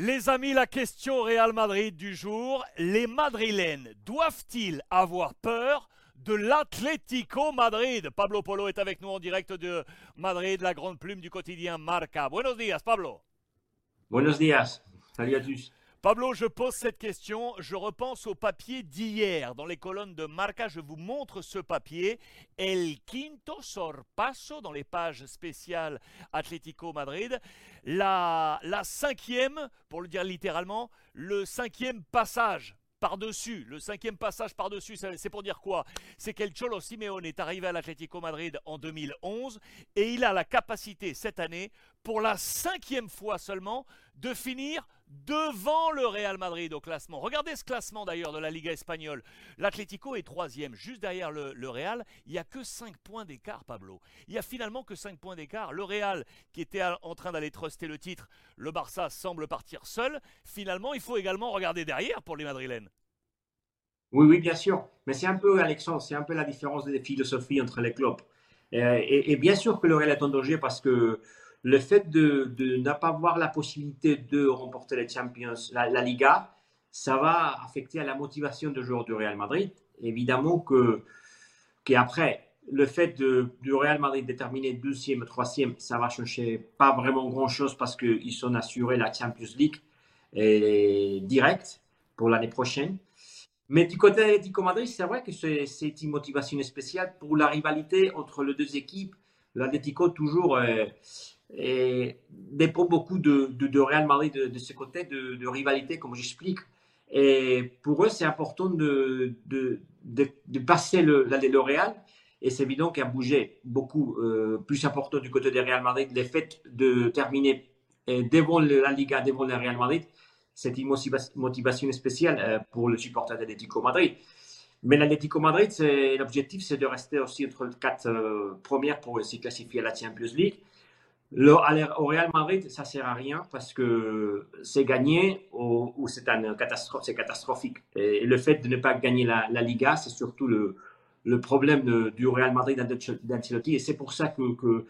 Les amis, la question Real Madrid du jour. Les Madrilènes doivent-ils avoir peur de l'Atlético Madrid? Pablo Polo est avec nous en direct de Madrid, la grande plume du quotidien Marca. Buenos días, Pablo. Buenos días. Salut à tous. Pablo, je pose cette question, je repense au papier d'hier. Dans les colonnes de Marca, je vous montre ce papier. El quinto sorpaso dans les pages spéciales Atlético Madrid. La, la cinquième, pour le dire littéralement, le cinquième passage par-dessus, le cinquième passage par-dessus, c'est pour dire quoi? C'est qu'El Cholo Simeone est arrivé à l'Atlético Madrid en 2011 et il a la capacité cette année, pour la cinquième fois seulement, de finir devant le Real Madrid au classement. Regardez ce classement d'ailleurs de la Liga espagnole. L'Atlético est troisième, juste derrière le, Real. Il n'y a que 5 points d'écart, Pablo. Il n'y a finalement que 5 points d'écart. Le Real, qui était en train d'aller truster le titre, le Barça semble partir seul. Finalement, il faut également regarder derrière pour les Madrilènes. Oui, oui, bien sûr. Mais c'est un peu, Alexandre, c'est un peu la différence des philosophies entre les clubs. Euh, et, bien sûr que le Real est en danger parce que le fait de, de ne pas avoir la possibilité de remporter les Champions, la, Liga, ça va affecter à la motivation des joueurs du Real Madrid. Évidemment que qu'après, le fait de, du Real Madrid de terminer deuxième, troisième, ça va changer pas vraiment grand-chose parce qu'ils sont assurés la Champions League et direct pour l'année prochaine. Mais du côté d'Atlético Madrid, c'est vrai que c'est une motivation spéciale pour la rivalité entre les deux équipes. L'Atlético toujours euh, et dépend beaucoup de, de, Real Madrid de, ce côté de, rivalité, comme j'explique. Et pour eux, c'est important de, de, passer le, le Real. Et c'est évident qu'il a bougé beaucoup euh, plus important du côté de Real Madrid. Le fait de terminer euh, devant la Liga, devant le Real Madrid, c'est une motivation spéciale euh, pour le supporter d'Atlético Madrid. Mais l'Atlético Madrid, l'objectif, c'est de rester aussi entre les quatre premières pour se classifier à la Champions League. Le, au Real Madrid, ça sert à rien parce que c'est gagné ou, c'est catastrophe, catastrophique. Le fait de ne pas gagner la, Liga, c'est surtout le, problème du Real Madrid d'Ancelotti. Et c'est pour ça que,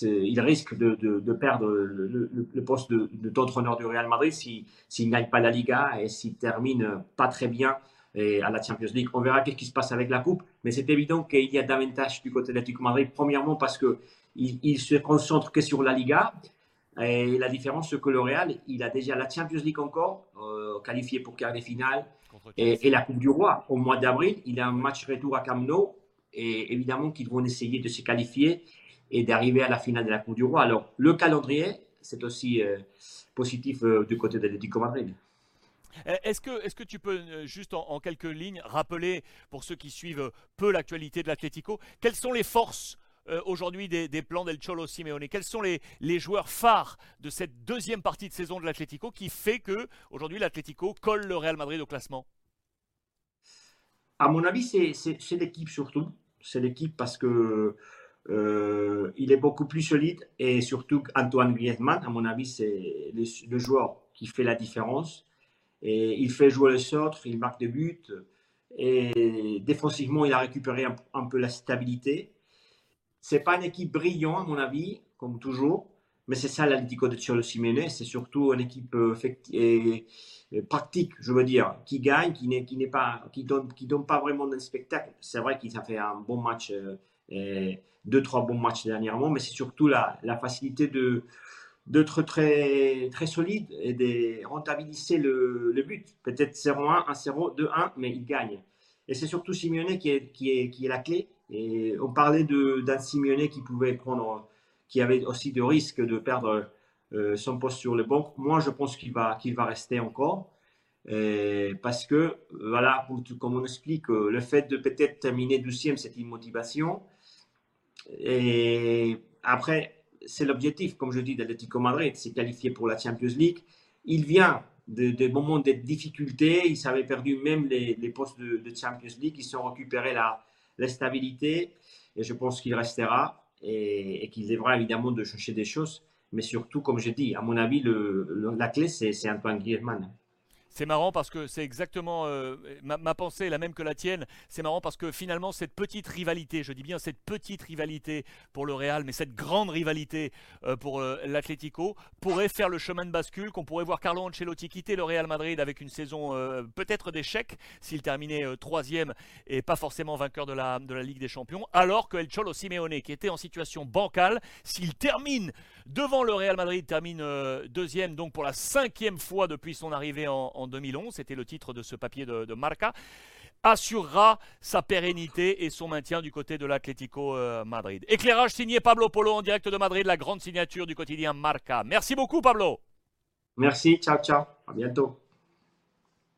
il risque de, de, perdre le, poste d'entraîneur du Real Madrid s'il ne gagne pas la Liga et s'il termine pas très bien à la Champions League. On verra qu'est-ce qui se passe avec la Coupe, mais c'est évident qu'il y a davantage du côté de l'Atlético Madrid. Premièrement, parce que il, se concentre que sur la Liga. Et la différence, c'est que le Real, il a déjà la Champions League encore, euh, qualifié pour quart de finale, et, la Coupe du Roi. Au mois d'avril, il a un match retour à Camp Nou, et évidemment qu'ils vont essayer de se qualifier et d'arriver à la finale de la Coupe du Roi. Alors, le calendrier, c'est aussi euh, positif euh, du côté de l'Atlético Madrid. Est-ce que, est que tu peux, juste en, quelques lignes, rappeler, pour ceux qui suivent peu l'actualité de l'Atlético, quelles sont les forces euh, aujourd'hui des, plans del Cholo Simeone? Quels sont les, joueurs phares de cette deuxième partie de saison de l'Atlético qui fait que aujourd'hui l'Atlético colle le Real Madrid au classement? À mon avis, c'est l'équipe surtout. C'est l'équipe parce que euh, il est beaucoup plus solide et surtout Antoine Griezmann, à mon avis, c'est le, joueur qui fait la différence. Et il fait jouer les autres, il marque des buts. Et défensivement, il a récupéré un peu la stabilité. C'est pas une équipe brillante, à mon avis, comme toujours, mais c'est ça l'Atlético de Cholo Simeone. C'est surtout une équipe euh, pratique, je veux dire, qui gagne, qui n'est, pas, qui donne, donne pas vraiment de spectacle. C'est vrai qu'il a fait un bon match, euh, deux, trois bons matchs dernièrement, mais c'est surtout la facilité de, d'être très, très solide et de rentabiliser le, le but. Peut-être 0-1, 1-0, 2-1, mais il gagne. Et c'est surtout Simeone qui est, qui est, qui est la clé. Et on parlait d'un Simeone qui pouvait prendre, qui avait aussi de risques de perdre euh, son poste sur le banc. Moi, je pense qu'il va, qu'il va rester encore. parce que, voilà, comme on explique, euh, le fait de peut-être terminer deuxième, c'est une motivation. Et après, c'est l'objectif, comme je dis, d'Atlético Madrid, c'est qualifié pour la Champions League. Il vient de, moments de difficultés. Ils avaient perdu même les, postes de, de, Champions League. Ils ont récupéré la, la stabilité et je pense qu'il restera et, qu'il devra évidemment de chercher des choses. Mais surtout, comme je dis, à mon avis, le, la clé, c'est Antoine Griezmann. C'est marrant parce que c'est exactement euh, ma, pensée la même que la tienne. C'est marrant parce que finalement cette petite rivalité, je dis bien cette petite rivalité pour le Real, mais cette grande rivalité euh, pour euh, l'Atlético pourrait faire le chemin de bascule, qu'on pourrait voir Carlo Ancelotti quitter le Real Madrid avec une saison peut-être d'échec s'il terminait troisième et pas forcément vainqueur de la, Ligue des Champions, alors que El Cholo Simeone, qui était en situation bancale, s'il termine devant le Real Madrid, termine deuxième donc pour la cinquième fois depuis son arrivée en 2011, c'était le titre de ce papier de, Marca, assurera sa pérennité et son maintien du côté de l'Atlético euh, Madrid. Éclairage signé Pablo Polo en direct de Madrid, la grande signature du quotidien Marca. Merci beaucoup Pablo. Merci, ciao ciao, à bientôt.